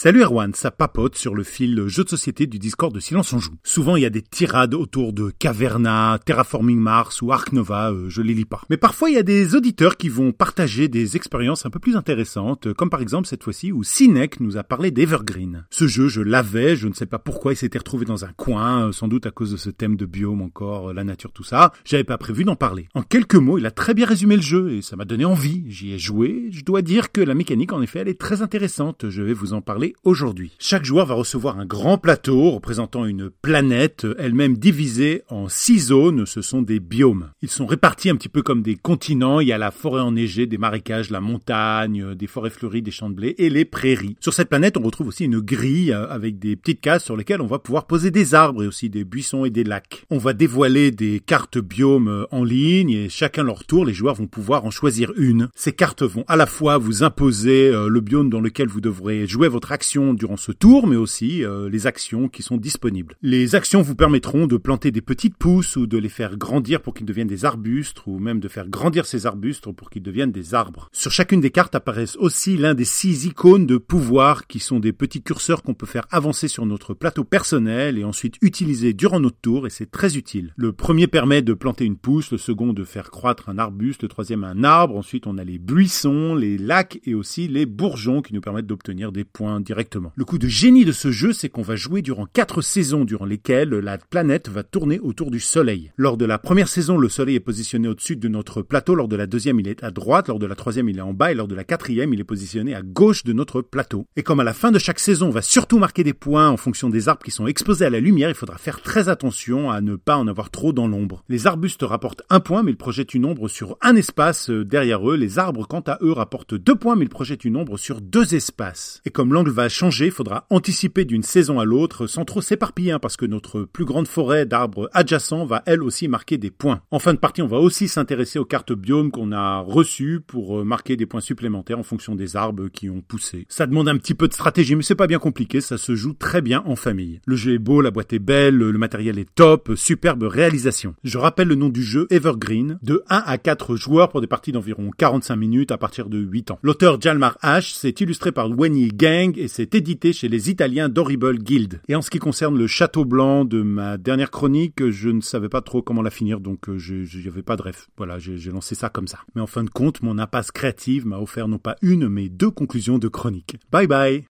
Salut Erwan, ça papote sur le fil jeu de société du Discord de Silence en Joue. Souvent il y a des tirades autour de Caverna, Terraforming Mars ou Ark Nova, euh, je les lis pas. Mais parfois il y a des auditeurs qui vont partager des expériences un peu plus intéressantes, comme par exemple cette fois-ci où Cinec nous a parlé d'Evergreen. Ce jeu je l'avais, je ne sais pas pourquoi il s'était retrouvé dans un coin, euh, sans doute à cause de ce thème de biome encore, euh, la nature, tout ça. J'avais pas prévu d'en parler. En quelques mots, il a très bien résumé le jeu et ça m'a donné envie. J'y ai joué, je dois dire que la mécanique en effet elle est très intéressante, je vais vous en parler aujourd'hui. Chaque joueur va recevoir un grand plateau représentant une planète, elle-même divisée en six zones, ce sont des biomes. Ils sont répartis un petit peu comme des continents, il y a la forêt enneigée, des marécages, la montagne, des forêts fleuries, des champs de blé et les prairies. Sur cette planète, on retrouve aussi une grille avec des petites cases sur lesquelles on va pouvoir poser des arbres et aussi des buissons et des lacs. On va dévoiler des cartes biomes en ligne et chacun leur tour, les joueurs vont pouvoir en choisir une. Ces cartes vont à la fois vous imposer euh, le biome dans lequel vous devrez jouer votre action durant ce tour, mais aussi euh, les actions qui sont disponibles. Les actions vous permettront de planter des petites pousses ou de les faire grandir pour qu'ils deviennent des arbustes, ou même de faire grandir ces arbustes pour qu'ils deviennent des arbres. Sur chacune des cartes apparaissent aussi l'un des six icônes de pouvoir qui sont des petits curseurs qu'on peut faire avancer sur notre plateau personnel et ensuite utiliser durant notre tour, et c'est très utile. Le premier permet de planter une pousse, le second de faire croître un arbuste, le troisième un arbre, ensuite on a les buissons, les lacs et aussi les bourgeons qui nous permettent d'obtenir des points directement. Le coup de génie de ce jeu, c'est qu'on va jouer durant quatre saisons durant lesquelles la planète va tourner autour du Soleil. Lors de la première saison, le Soleil est positionné au-dessus de notre plateau, lors de la deuxième, il est à droite, lors de la troisième, il est en bas, et lors de la quatrième, il est positionné à gauche de notre plateau. Et comme à la fin de chaque saison, on va surtout marquer des points en fonction des arbres qui sont exposés à la lumière, il faudra faire très attention à ne pas en avoir trop dans l'ombre. Les arbustes rapportent un point, mais ils projettent une ombre sur un espace euh, derrière eux. Les arbres, quant à eux, rapportent deux points, mais ils projettent une ombre sur deux espaces. Et comme va changer, il faudra anticiper d'une saison à l'autre sans trop s'éparpiller hein, parce que notre plus grande forêt d'arbres adjacents va elle aussi marquer des points. En fin de partie, on va aussi s'intéresser aux cartes biomes qu'on a reçues pour euh, marquer des points supplémentaires en fonction des arbres qui ont poussé. Ça demande un petit peu de stratégie mais c'est pas bien compliqué, ça se joue très bien en famille. Le jeu est beau, la boîte est belle, le matériel est top, superbe réalisation. Je rappelle le nom du jeu Evergreen, de 1 à 4 joueurs pour des parties d'environ 45 minutes à partir de 8 ans. L'auteur Jalmar H c'est illustré par Wenny Gang et c'est édité chez les Italiens d'Horrible Guild. Et en ce qui concerne le château blanc de ma dernière chronique, je ne savais pas trop comment la finir, donc euh, je n'y avais pas de rêve. Voilà, j'ai lancé ça comme ça. Mais en fin de compte, mon impasse créative m'a offert non pas une, mais deux conclusions de chronique. Bye bye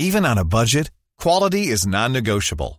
Even on a budget, quality is non-negotiable.